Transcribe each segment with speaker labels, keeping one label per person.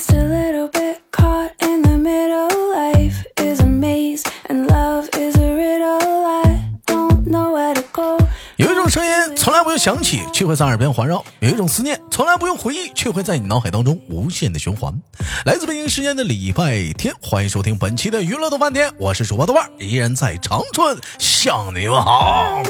Speaker 1: just a little bit caught in the middle. Life is a maze, and love is a riddle. I don't know where to go.
Speaker 2: 有一种声音从来不用想起，却会在耳边环绕；有一种思念从来不用回忆，却会在你脑海当中无限的循环。来自北京时间的礼拜天，欢迎收听本期的娱乐豆翻天，我是主播豆瓣儿，依然在长春向你们好。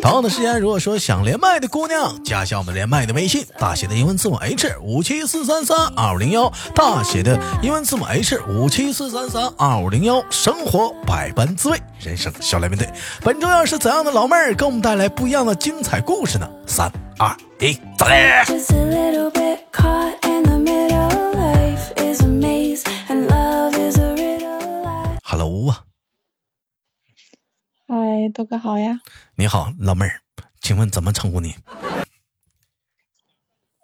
Speaker 2: 同样的时间，如果说想连麦的姑娘，加一下我们连麦的微信，大写的英文字母 H 五七四三三二五零幺，大写的英文字母 H 五七四三三二五零幺。生活百般滋味，人生笑来面对。本周要是怎样的老妹儿给我们带来不一样的精彩故事呢？三二一，走嘞
Speaker 1: ！just a little bit caught in the middle. Life is a maze, and love is a riddle. I
Speaker 2: Hello 啊，
Speaker 3: 嗨，豆哥好呀。
Speaker 2: 你好，老妹儿，请问怎么称呼你？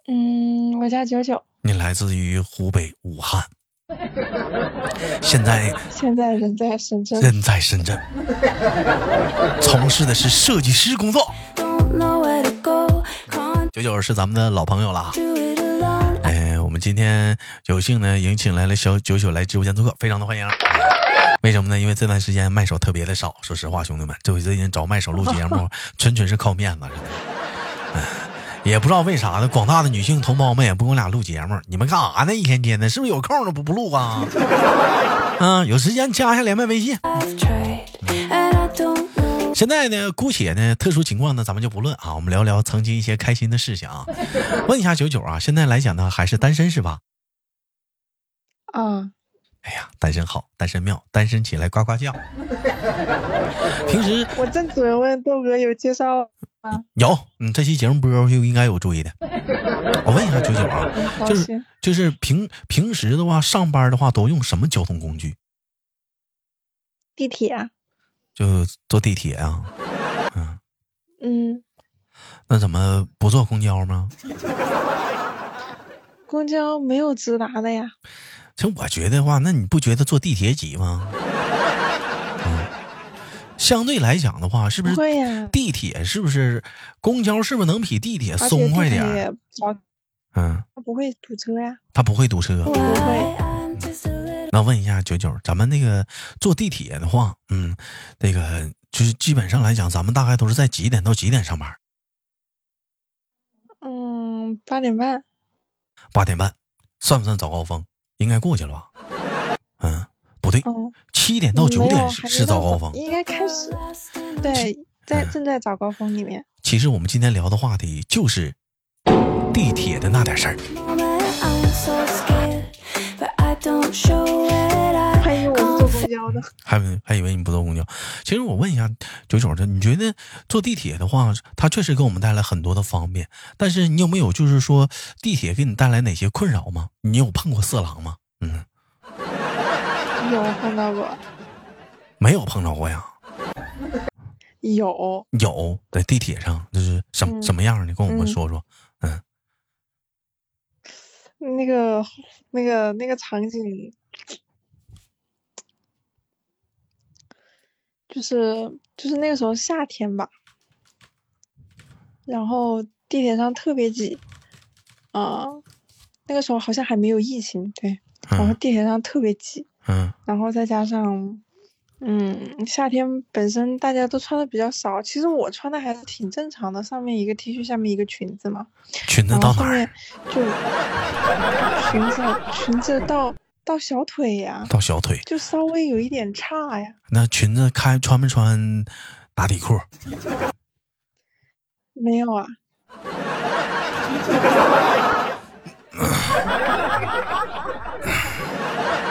Speaker 3: 嗯，我叫九九，
Speaker 2: 你来自于湖北武汉，现在
Speaker 3: 现在人在深圳。
Speaker 2: 人在深圳，从事的是设计师工作。九九是咱们的老朋友了今天有幸呢，迎请来了小九九来直播间做客，非常的欢迎。为什么呢？因为这段时间麦手特别的少，说实话，兄弟们，这最近找麦手录节目，纯纯是靠面子，也不知道为啥呢，广大的女性同胞们也不跟我俩录节目，你们干啥呢？一天天的，是不是有空了不不录啊？嗯，有时间加一下连麦微信。现在呢，姑且呢，特殊情况呢，咱们就不论啊，我们聊聊曾经一些开心的事情啊。问一下九九啊，现在来讲呢，还是单身是吧？
Speaker 3: 啊，
Speaker 2: 哎呀，单身好，单身妙，单身起来呱呱叫。平时
Speaker 3: 我正准备问豆哥有介绍
Speaker 2: 有，嗯，这期节目播出去应该有注意的。我问一下九九啊，就是就是平平时的话，上班的话都用什么交通工具？
Speaker 3: 地铁啊。
Speaker 2: 就坐地铁啊？嗯，
Speaker 3: 嗯，
Speaker 2: 那怎么不坐公交吗？
Speaker 3: 公交没有直达的呀。
Speaker 2: 其实我觉得话，那你不觉得坐地铁挤吗？嗯，相对来讲的话，是不
Speaker 3: 不
Speaker 2: 是
Speaker 3: 会呀，
Speaker 2: 地铁是不是公交是不是能比地铁松快
Speaker 3: 地
Speaker 2: 点嗯，
Speaker 3: 它不会堵车呀。
Speaker 2: 它不会堵车。
Speaker 1: A little
Speaker 2: 那问一下九九，咱们那个坐地铁的话，嗯，那个就是基本上来讲，咱们大概都是在几点到几点上班？
Speaker 3: 嗯，八点半。
Speaker 2: 八点半，算不算早高峰？应该过去了吧？嗯，不对，
Speaker 3: 嗯，
Speaker 2: 七点到九点是早高峰。
Speaker 3: 应该开始。对，在
Speaker 2: 嗯
Speaker 3: 正在早高峰里面。
Speaker 2: 其实我们今天聊的话题就是地铁的那点事儿。
Speaker 3: 还以为我是坐公交的。
Speaker 2: 还以为还以为你不坐公交。其实我问一下九九这，你觉得坐地铁的话，它确实给我们带来很多的方便，但是你有没有就是说地铁给你带来哪些困扰吗？你有碰过色狼吗？嗯，
Speaker 3: 有碰到过，
Speaker 2: 没有碰着过呀。
Speaker 3: 有。
Speaker 2: 有在地铁上就是什、
Speaker 3: 嗯
Speaker 2: 什么样的？你跟我们
Speaker 3: 嗯
Speaker 2: 说说。嗯，
Speaker 3: 那个那个那个场景，就是就是那个时候夏天吧，然后地铁上特别挤，啊、那个时候好像还没有疫情，对，然后
Speaker 2: 嗯。
Speaker 3: 地铁上特别挤，
Speaker 2: 嗯。
Speaker 3: 然后再加上，嗯，夏天本身大家都穿的比较少，其实我穿的还是挺正常的，上面一个 T 恤，下面一个裙子嘛。
Speaker 2: 裙子到哪儿？
Speaker 3: 就裙子裙子到到小腿呀，
Speaker 2: 到小腿。
Speaker 3: 就稍微有一点差呀。
Speaker 2: 那裙子开穿没穿打底裤？
Speaker 3: 没有啊，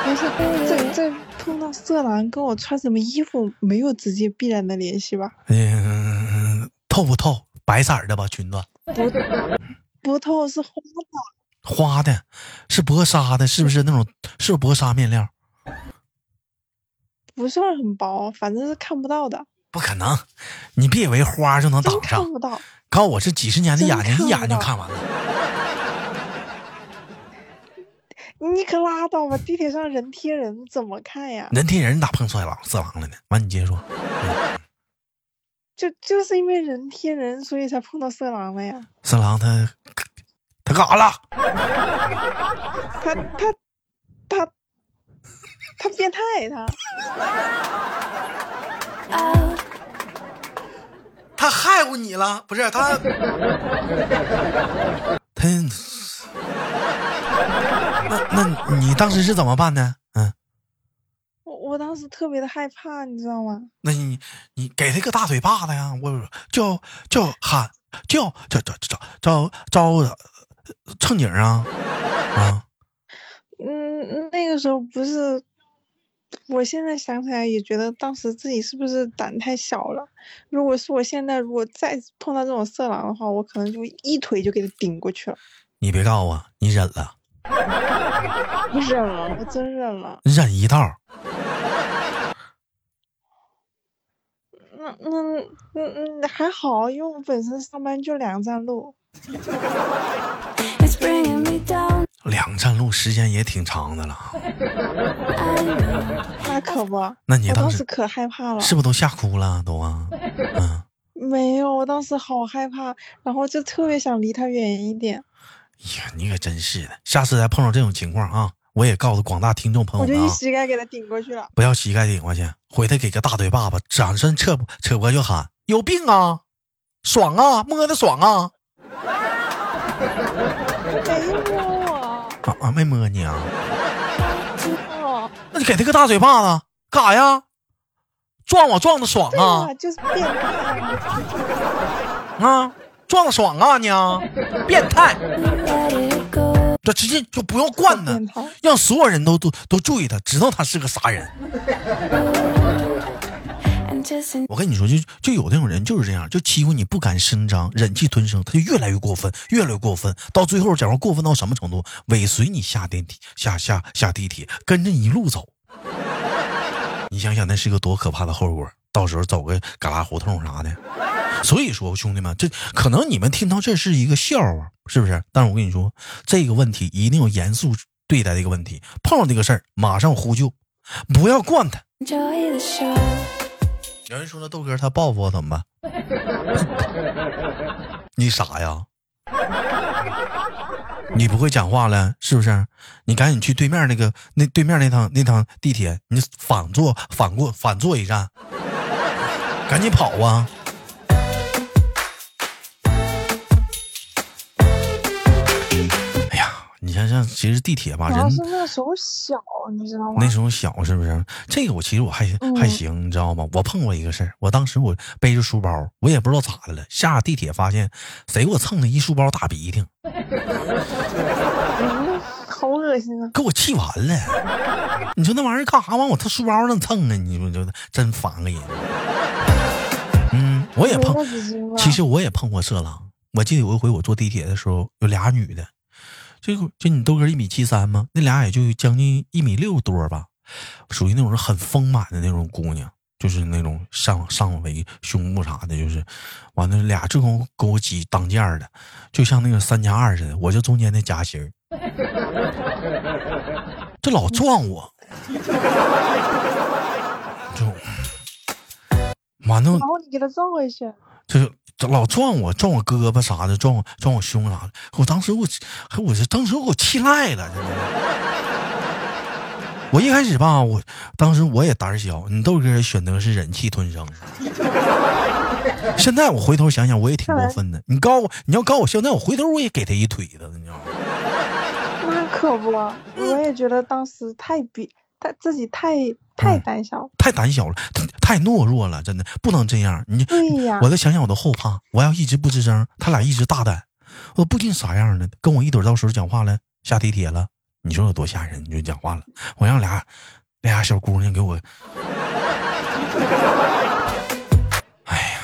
Speaker 3: 不是这这碰到色狼跟我穿什么衣服没有直接必然的联系吧？
Speaker 2: 嗯，透不透？白色儿的吧，裙子。
Speaker 3: 不不透是花的，
Speaker 2: 花的，是薄纱的，是不是那种？是薄纱面料？
Speaker 3: 不算很薄，反正是看不到的，
Speaker 2: 不可能，你别以为花就能
Speaker 3: 真
Speaker 2: 挡上
Speaker 3: 看。不到。
Speaker 2: 告我是几十年的眼睛，一眼就看完了。
Speaker 3: 你可拉倒吧！地铁上人贴人，怎么看呀？
Speaker 2: 人贴人咋碰色狼色狼了呢？完，你接着说。
Speaker 3: 就就是因为人贴人，所以才碰到色狼了呀。
Speaker 2: 色狼他他干啥了？
Speaker 3: 他他他他变态他。
Speaker 2: 他害过你了？不是他，他，那那你当时是怎么办的？嗯，
Speaker 3: 我我当时特别的害怕，你知道吗？
Speaker 2: 那你你给他个大嘴巴子呀！我叫叫喊叫叫叫叫叫叫乘警啊啊！
Speaker 3: 嗯，那个时候不是，我现在想起来也觉得当时自己是不是胆太小了？如果是我现在如果再碰到这种色狼的话，我可能就一腿就给他顶过去了。
Speaker 2: 你别告诉我你忍了，
Speaker 3: 我 忍了，我真忍了。
Speaker 2: 忍一道。
Speaker 3: 那那嗯嗯还好，因为我本身上班就两站路。
Speaker 2: 两站路时间也挺长的了，
Speaker 3: 那可不，
Speaker 2: 那你当时
Speaker 3: 我当时可害怕了。
Speaker 2: 是不是都吓哭了都啊？嗯，
Speaker 3: 没有，我当时好害怕，然后就特别想离他远一点。
Speaker 2: 哎呀，你可真是的，下次再碰到这种情况啊，我也告诉广大听众朋友
Speaker 3: 我就一膝盖给他顶过去了。
Speaker 2: 不要膝盖顶过去，回头给个大嘴巴子，转身扯扯脖就喊有病啊，爽啊，摸的爽啊，
Speaker 3: 没摸我，
Speaker 2: 啊啊，没摸你啊，
Speaker 3: 哦，
Speaker 2: 那你给他个大嘴巴子干啥呀？撞我撞的爽啊
Speaker 3: 啊，就是变态啊。
Speaker 2: 壮，爽啊你啊，变态，这直接就不用惯他，让所有人都都都注意他，知道他是个啥人。我跟你说，就就有那种人就是这样，就欺负你不敢声张，忍气吞声，他就越来越过分，越来越过分，到最后，假如过分到什么程度，尾随你下电梯，下下下地铁，跟着你一路走。你想想，那是个多可怕的后果！到时候走个旮旯胡同啥的。所以说，兄弟们，这可能你们听到这是一个笑话，是不是？但是我跟你说，这个问题一定要严肃对待这个问题。碰到这个事儿，马上呼救，不要惯他。有人说了，豆哥他报复我怎么办？你傻呀？你不会讲话了是不是？你赶紧去对面那个那对面那趟那趟地铁，你反坐反过反坐一站，赶紧跑啊！你想想，其实地铁吧，人
Speaker 3: 那时候小，你知道吗
Speaker 2: 那？时候小是不是？这个我其实我还
Speaker 3: 嗯
Speaker 2: 还行，你知道吗？我碰过一个事儿，我当时我背着书包，我也不知道咋的了，下地铁发现谁给我蹭了一书包大鼻涕，
Speaker 3: 嗯，好恶心啊！
Speaker 2: 给我气完了。你说那玩意儿干啥往我他书包上蹭啊？你说就真烦个人。嗯，我也碰？其实我也碰过色狼。我记得有一回我坐地铁的时候，有俩女的，就就你豆哥一米七三吗？那俩也就将近一米六多吧，属于那种很丰满的那种姑娘，就是那种上上围胸部啥的，就是完了俩正好给我挤当间儿的，就像那个三加二似的，我就中间那夹心儿，这老撞我，就完了
Speaker 3: 然后你给他撞回去，
Speaker 2: 就是老撞我，撞我胳膊啥的，撞我撞我胸啥的。我当时我，我这当时我气赖了，真的。我一开始吧，我当时我也胆小，你豆哥选择是忍气吞声。现在我回头想想，我也挺过分的。你告诉我，你要告诉我现在，我回头我也给他一腿子，你知道吗？
Speaker 3: 那可不，我也觉得当时太比他自己太太胆小。
Speaker 2: 太胆小了，太太懦弱了，真的不能这样。你
Speaker 3: 对呀
Speaker 2: 我再想想我都后怕。我要一直不吱声，他俩一直大胆，我不定啥样的，跟我一怼到时候讲话了，下地铁了，你说有多吓人？你就讲话了，我让俩俩小姑娘给我，哎呀，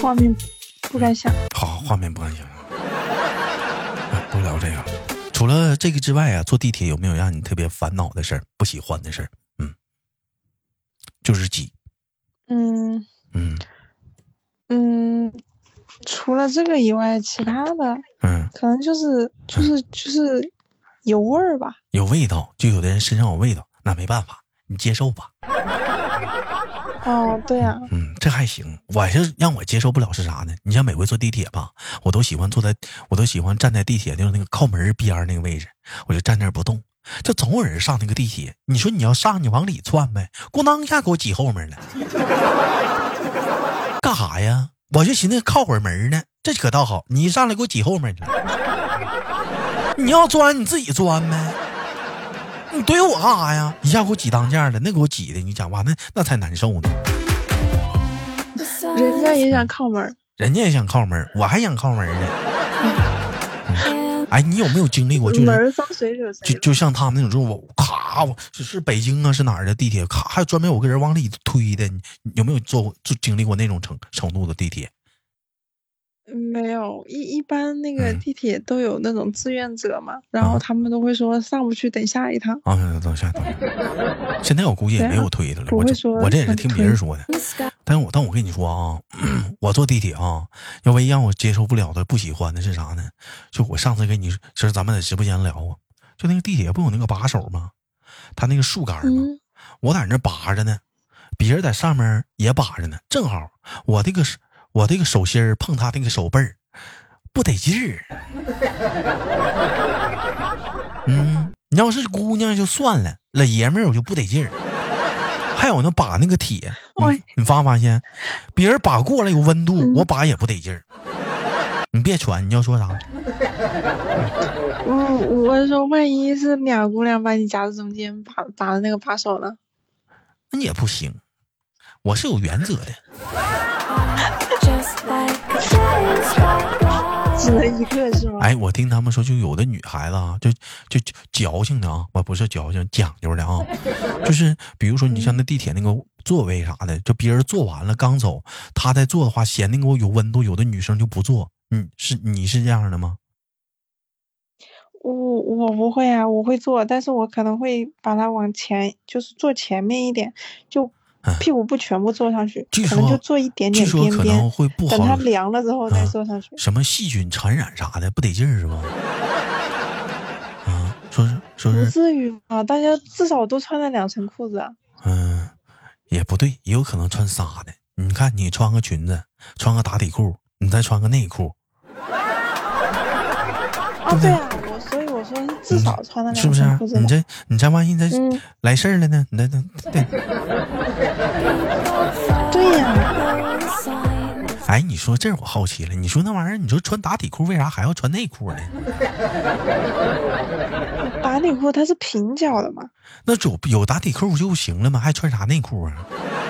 Speaker 3: 画面不敢想。
Speaker 2: 好画面不敢想不聊这个了。除了这个之外啊，坐地铁有没有让你特别烦恼的事儿、不喜欢的事儿？嗯，就是挤，
Speaker 3: 嗯
Speaker 2: 嗯
Speaker 3: 嗯，除了这个以外，其他的
Speaker 2: 嗯，
Speaker 3: 可能就是就是就是有味儿吧。
Speaker 2: 有味道，就有的人身上有味道，那没办法，你接受吧。
Speaker 3: 哦，对呀、
Speaker 2: 嗯，这还行。我是让我接受不了是啥呢？你像每回坐地铁吧，我都喜欢坐在，我都喜欢站在地铁就是那个靠门边那个位置，我就站那儿不动。这总有人上那个地铁，你说你要上，你往里窜呗，咣当一下给我挤后面了，干啥呀？我就寻思靠会儿门呢，这可倒好，你一上来给我挤后面去了。你要钻你自己钻呗，你怼我干啥呀？一下给我挤当间了，那给我挤的，你讲话那那才难受呢。
Speaker 3: 人家也想靠门。
Speaker 2: 人家也想靠门，我还想靠门儿呢。哎，你有没有经历过，就是
Speaker 3: 门儿放谁惹谁？
Speaker 2: 就就像他们那种，就是我咔，我是是北京啊，是哪儿的地铁，咔，还有专门有个人往里推的，你你有没有坐过，就经历过那种程程度的地铁？
Speaker 3: 没有，一一般那个
Speaker 2: 嗯
Speaker 3: 地铁都有那种志愿者嘛，然后
Speaker 2: 啊
Speaker 3: 他们都会说上不去，等下一趟。
Speaker 2: 啊，等下等下，现在我估计也没有推的了，我这
Speaker 3: 不会说
Speaker 2: 我这也是听别人说的。但是我但我跟你说啊，我坐地铁啊，要唯一让我接受不了的、不喜欢的是啥呢？就我上次跟你说，就是咱们在直播间聊过，就那个地铁不有那个把手吗？他那个树杆吗？
Speaker 3: 嗯，
Speaker 2: 我在那拔着呢，别人在上面也拔着呢，正好我这个手我这个手心儿碰他那个手背儿，不得劲儿。嗯，你要是姑娘就算了，老爷们儿我就不得劲儿。还有那把那个铁，
Speaker 3: 喂
Speaker 2: 你你发没发现，别人把过来有温度，
Speaker 3: 嗯
Speaker 2: 我把也不得劲儿。你别传，你要说啥？
Speaker 3: 嗯我说，万一是俩姑娘把你夹在中间，把把的那个把手了？
Speaker 2: 那也不行，我是有原则的。
Speaker 3: 只能一个是吗？
Speaker 2: 哎，我听他们说，就有的女孩子啊，就就就矫情的啊，我不是矫情，讲究的啊，就是比如说你像那地铁那个座位啥的，就别人坐完了刚走，她在坐的话，嫌那个有温度，有的女生就不坐。嗯，是你是这样的吗？
Speaker 3: 我我不会啊，我会坐，但是我可能会把它往前，就是坐前面一点，就
Speaker 2: 嗯
Speaker 3: 屁股不全部坐上去，
Speaker 2: 据
Speaker 3: 可能就坐一点
Speaker 2: 据
Speaker 3: 点边
Speaker 2: 说可能
Speaker 3: 边，
Speaker 2: 会不
Speaker 3: 等它，凉了之后再
Speaker 2: 啊
Speaker 3: 坐上去。
Speaker 2: 什么细菌传染啥的，不得劲儿是吧？啊，说是说
Speaker 3: 不，至于吧？大家至少都穿了两层裤子啊。
Speaker 2: 嗯，也不对，也有可能穿仨的。你看，你穿个裙子，穿个打底裤，你再穿个内裤，
Speaker 3: 啊，对啊，至少穿了
Speaker 2: 是不是。你这你这万一再
Speaker 3: 嗯
Speaker 2: 来事儿了呢？你这这对，
Speaker 3: 对呀、
Speaker 2: 哎，你说这我好奇了，你说那玩意儿，你说穿打底裤为啥还要穿内裤呢？
Speaker 3: 打底裤它是平角的嘛，
Speaker 2: 那有有打底裤就行了吗？还穿啥内裤啊？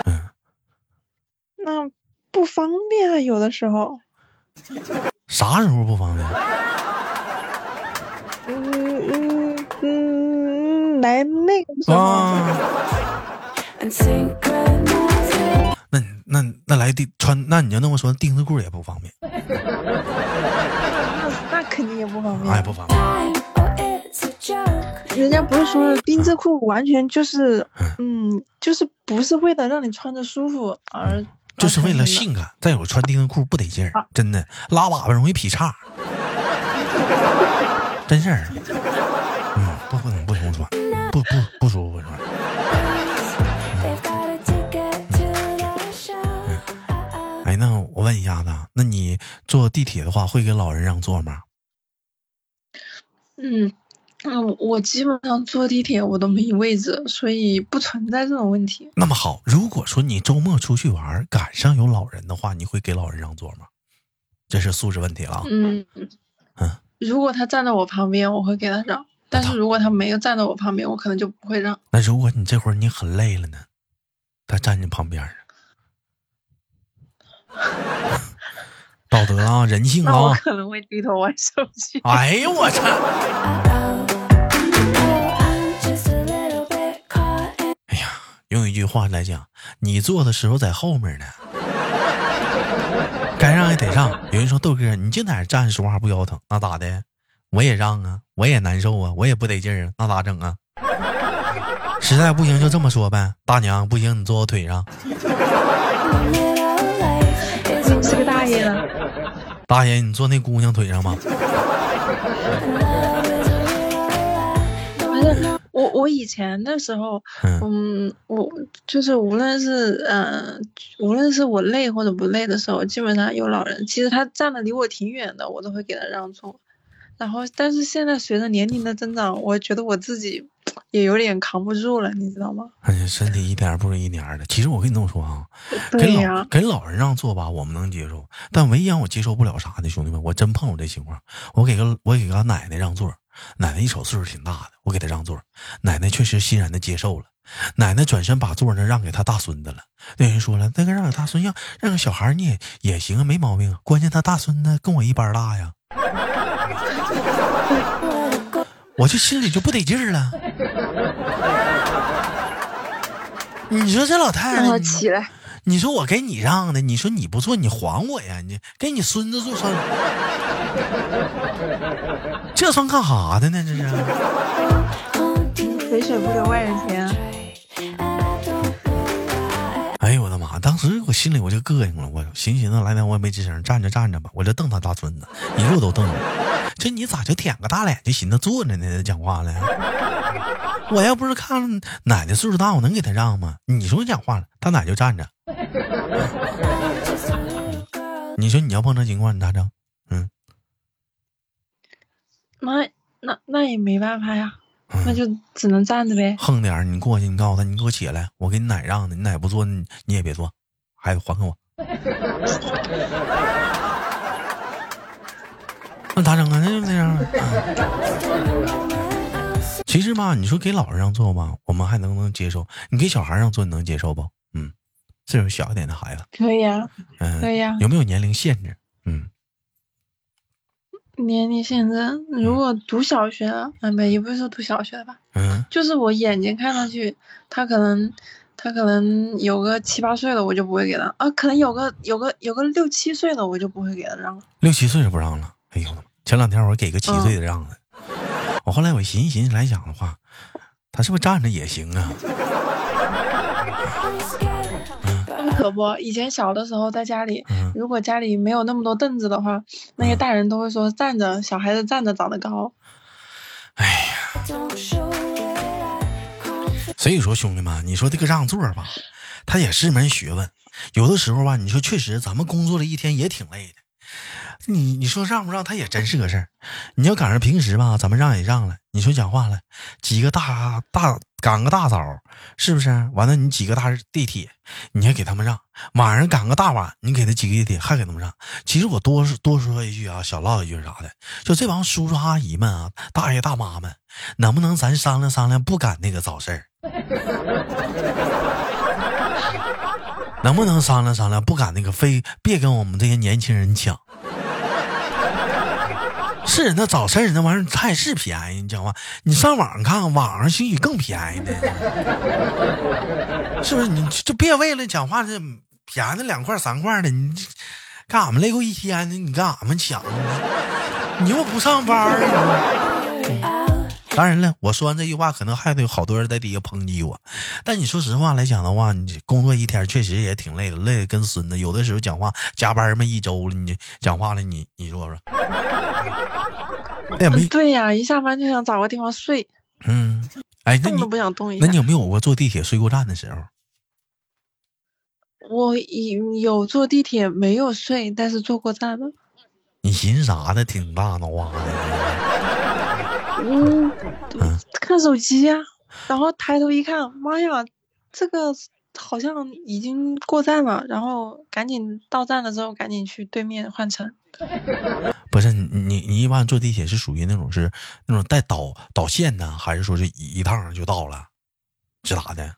Speaker 2: 嗯，
Speaker 3: 那不方便啊，有的时候。
Speaker 2: 啥时候不方便？
Speaker 3: 嗯嗯嗯，来那个时候。
Speaker 2: 啊，那那那来钉穿，那你就那么说，钉子裤也不方便，
Speaker 3: 那那肯定也不方便。
Speaker 2: 哎，不方便。
Speaker 3: 人家不是说丁字裤完全就是，嗯，就是不是为了让你穿着舒服而，
Speaker 2: 就是为了性感。再有穿丁字裤不得劲儿，真的拉粑粑容易劈叉，真事儿。嗯，不不能不能穿，不不不舒服穿。
Speaker 1: They've got a ticket to the show.
Speaker 2: 哎，那我问一下子，那你坐地铁的话，会给老人让座吗？
Speaker 3: 嗯嗯，我基本上坐地铁我都没位置，所以不存在这种问题。
Speaker 2: 那么好，如果说你周末出去玩，赶上有老人的话，你会给老人让座吗？这是素质问题了啊。
Speaker 3: 嗯
Speaker 2: 嗯，
Speaker 3: 如果他站在我旁边，我会给他让；但是如果他没有站在我旁边，我可能就不会让。
Speaker 2: 那如果你这会儿你很累了呢，他站你旁边呢，道德啊，人性啊。
Speaker 3: 可能会低头玩手机。
Speaker 2: 哎呦我操
Speaker 1: ！Oh,
Speaker 2: 哎呀，用一句话来讲，你坐的时候在后面呢，该让也得让。有人说豆哥，你净在那儿站着说话不腰疼，那咋的？我也让啊，我也难受啊，我也不得劲儿啊，那咋整啊？实在不行就这么说呗，大娘不行，你坐我腿上。
Speaker 3: 大爷呢。
Speaker 2: 大爷，你坐那姑娘腿上吗
Speaker 1: ？love is a little lie.
Speaker 3: 不是，我我以前的时候，
Speaker 2: 嗯
Speaker 3: 嗯，我就是无论是呃，无论是我累或者不累的时候，基本上有老人，其实他站的离我挺远的，我都会给他让座。然后，但是现在随着年龄的增长，我觉得我自己也有点扛不住了，你知道吗？
Speaker 2: 哎呀，身体一点儿不如一点儿的。其实我跟你这么说啊，给老给老人让座吧，我们能接受，但唯一让我接受不了啥的，兄弟们，我真碰着这情况，我给个我给个奶奶让座，奶奶一瞅岁数挺大的，我给她让座，奶奶确实欣然的接受了。奶奶转身把座呢让给她大孙子了。那人说了，那个让给大孙，让让个小孩你也也行啊，没毛病啊。关键他大孙子跟我一般大呀，我就心里就不得劲儿了。你说这老太太你，
Speaker 3: 起来。
Speaker 2: 你说我给你让的，你说你不做，你还我呀？你给你孙子做算，这算干啥的呢？这是。
Speaker 3: 肥水不流外人田。
Speaker 2: 哎呦我的妈！当时我心里我就膈应了，我寻寻思来点我也没吱声，站着站着吧，我就瞪他大孙子，一路都瞪着。这你咋就舔个大脸就寻思坐着呢？讲话了。我要不是看奶奶岁数大，我能给他让吗？你说讲话了，他奶就站着。你说你要碰这情况，你咋整？嗯，
Speaker 3: 那那那也没办法呀，
Speaker 2: 嗯
Speaker 3: 那就只能站着呗。
Speaker 2: 横点儿，你过去，你告诉他，你给我起来，我给你奶让的，你奶不坐，你你也别坐，孩子还给我。那咋整啊？那就那样啊。其实吧，你说给老人让座吧，我们还能不能接受？你给小孩让座，你能接受不？嗯，岁数小一点的孩子，
Speaker 3: 可以啊，
Speaker 2: 嗯，
Speaker 3: 可以啊
Speaker 2: 有没有年龄限制？嗯，
Speaker 3: 年龄限制，如果读小学了，啊，没，也不是说读小学吧，
Speaker 2: 嗯，
Speaker 3: 就是我眼睛看上去，他可能他可能有个七八岁的，我就不会给他啊，可能有个有个有个六七岁的，我就不会给他让了。
Speaker 2: 六七岁就不让了。哎呦！前两天我给个七岁的让的，我后来我寻思寻思来讲的话，他是不是站着也行啊？
Speaker 3: 那 可不，以前小的时候在家里，
Speaker 2: 嗯
Speaker 3: 如果家里没有那么多凳子的话，那些大人都会说站着，小孩子站着长得高。
Speaker 2: 哎呀，所以说兄弟们，你说这个让座吧，它也是门学问。有的时候吧，你说确实咱们工作了一天也挺累的，你你说让不让他也真是个事儿。你要赶上平时吧，咱们让也让了，你说讲话了，挤个大大赶个大早，是不是？完了你挤个大地铁，你还给他们让；晚上赶个大晚，你给他挤个地铁还给他们让。其实我多多说一句啊，小唠一句啥的，就这帮叔叔阿姨们啊，大爷大妈们，能不能咱商量商量，不赶那个早市儿？能不能商量商量，不赶那个非别跟我们这些年轻人抢？是那早市儿那玩意儿菜是便宜，你讲话，你上网上看看，网上兴许更便宜呢，是不是？你就别为了讲话这便宜两块三块的，你这干俺们累够一天的，你干俺们抢？你又不上班儿？当然了，我说完这句话，可能还得有好多人在底下抨击我。但你说实话来讲的话，你工作一天确实也挺累的，累的跟孙子。有的时候讲话加班么一周了，你讲话了，你你说说，
Speaker 3: 对呀，一下班就想找个地方睡，
Speaker 2: 嗯，哎，那你
Speaker 3: 动都不想动一下
Speaker 2: 那你。有没有过坐地铁睡过站的时候？
Speaker 3: 我有有坐地铁没有睡，但是坐过站了。
Speaker 2: 你寻思啥呢？挺大脑瓜的。
Speaker 3: 嗯
Speaker 2: 嗯，
Speaker 3: 看手机呀、然后抬头一看，妈呀，这个好像已经过站了，然后赶紧到站了之后，赶紧去对面换乘。
Speaker 2: 不是你你你一般坐地铁是属于那种是那种带导导线的，还是说是一一趟就到了，是咋的？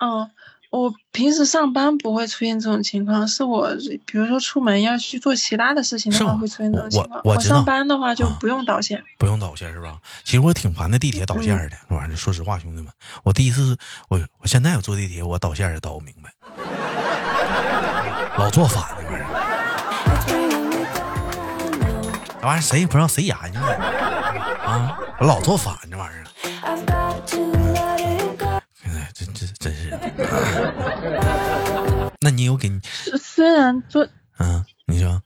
Speaker 3: 嗯，我平时上班不会出现这种情况，是我比如说出门要去做其他的事情的话会出现这种
Speaker 2: 我
Speaker 3: 情况。
Speaker 2: 我
Speaker 3: 上班的话就
Speaker 2: 啊
Speaker 3: 不用导线。
Speaker 2: 不用导线是吧？其实我挺烦那地铁导线的，那玩意儿说实话，兄弟们，我第一次我我现在我坐地铁，我导线也导不明白，老坐反那玩意儿，谁也不知道谁研究的啊，我老做反这玩意儿了。哎，真真真是的。那你有给你
Speaker 3: 虽虽然坐
Speaker 2: 嗯，你说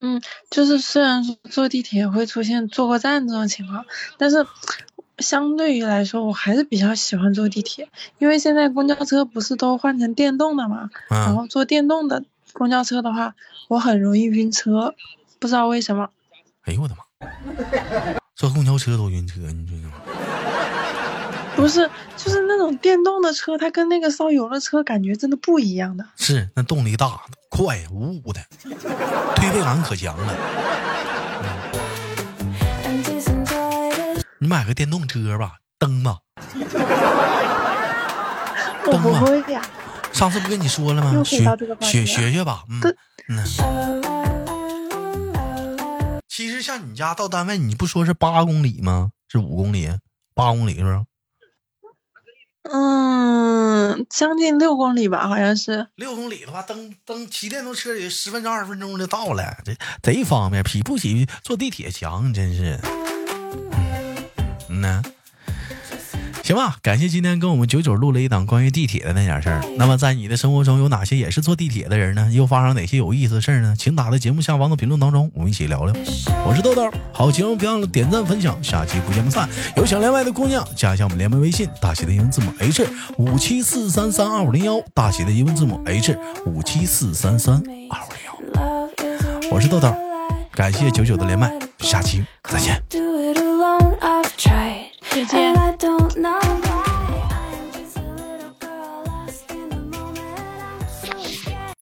Speaker 3: 嗯，就是虽然说坐地铁会出现坐过站这种情况，但是相对于来说，我还是比较喜欢坐地铁，因为现在公交车不是都换成电动的嘛，然
Speaker 2: 嗯，
Speaker 3: 后坐电动的公交车的话，我很容易晕车，不知道为什么。
Speaker 2: 哎呦我的妈，坐公交车都晕车，你知道吗？
Speaker 3: 不是，就是那种电动的车，它跟那个烧油的车感觉真的不一样的。
Speaker 2: 是，那动力大，快，呜呜的，推背感可强了。你买个电动车吧，蹬吧。
Speaker 3: 我不
Speaker 2: 灯啊
Speaker 3: 会呀、
Speaker 2: 上次不跟你说了吗？学学学学吧，嗯
Speaker 3: 对
Speaker 2: 嗯。其实像你家到单位，你不说是八公里吗？是五公里？八公里是不是？
Speaker 3: 嗯，将近六公里吧，好像是。
Speaker 2: 六公里的话，蹬蹬骑电动车也十分钟二十分钟就到了，这贼方便，比不比坐地铁强，真是。嗯呐，行吧，感谢今天跟我们九九录了一档关于地铁的那点事儿。那么在你的生活中有哪些也是坐地铁的人呢？又发生哪些有意思的事儿呢？请打在节目下方的评论当中，我们一起聊聊。我是豆豆，好节目别忘了点赞分享，下期不见不散。有想连麦的姑娘，加一下我们连麦微信，大写的英文字母 H 五七四三三二五零幺，大写的英文字母 H 五七四三三二五零幺。我是豆豆
Speaker 1: real lie.
Speaker 2: 感谢九九的连麦，下期再见。
Speaker 3: Yeah.
Speaker 1: And I don't know.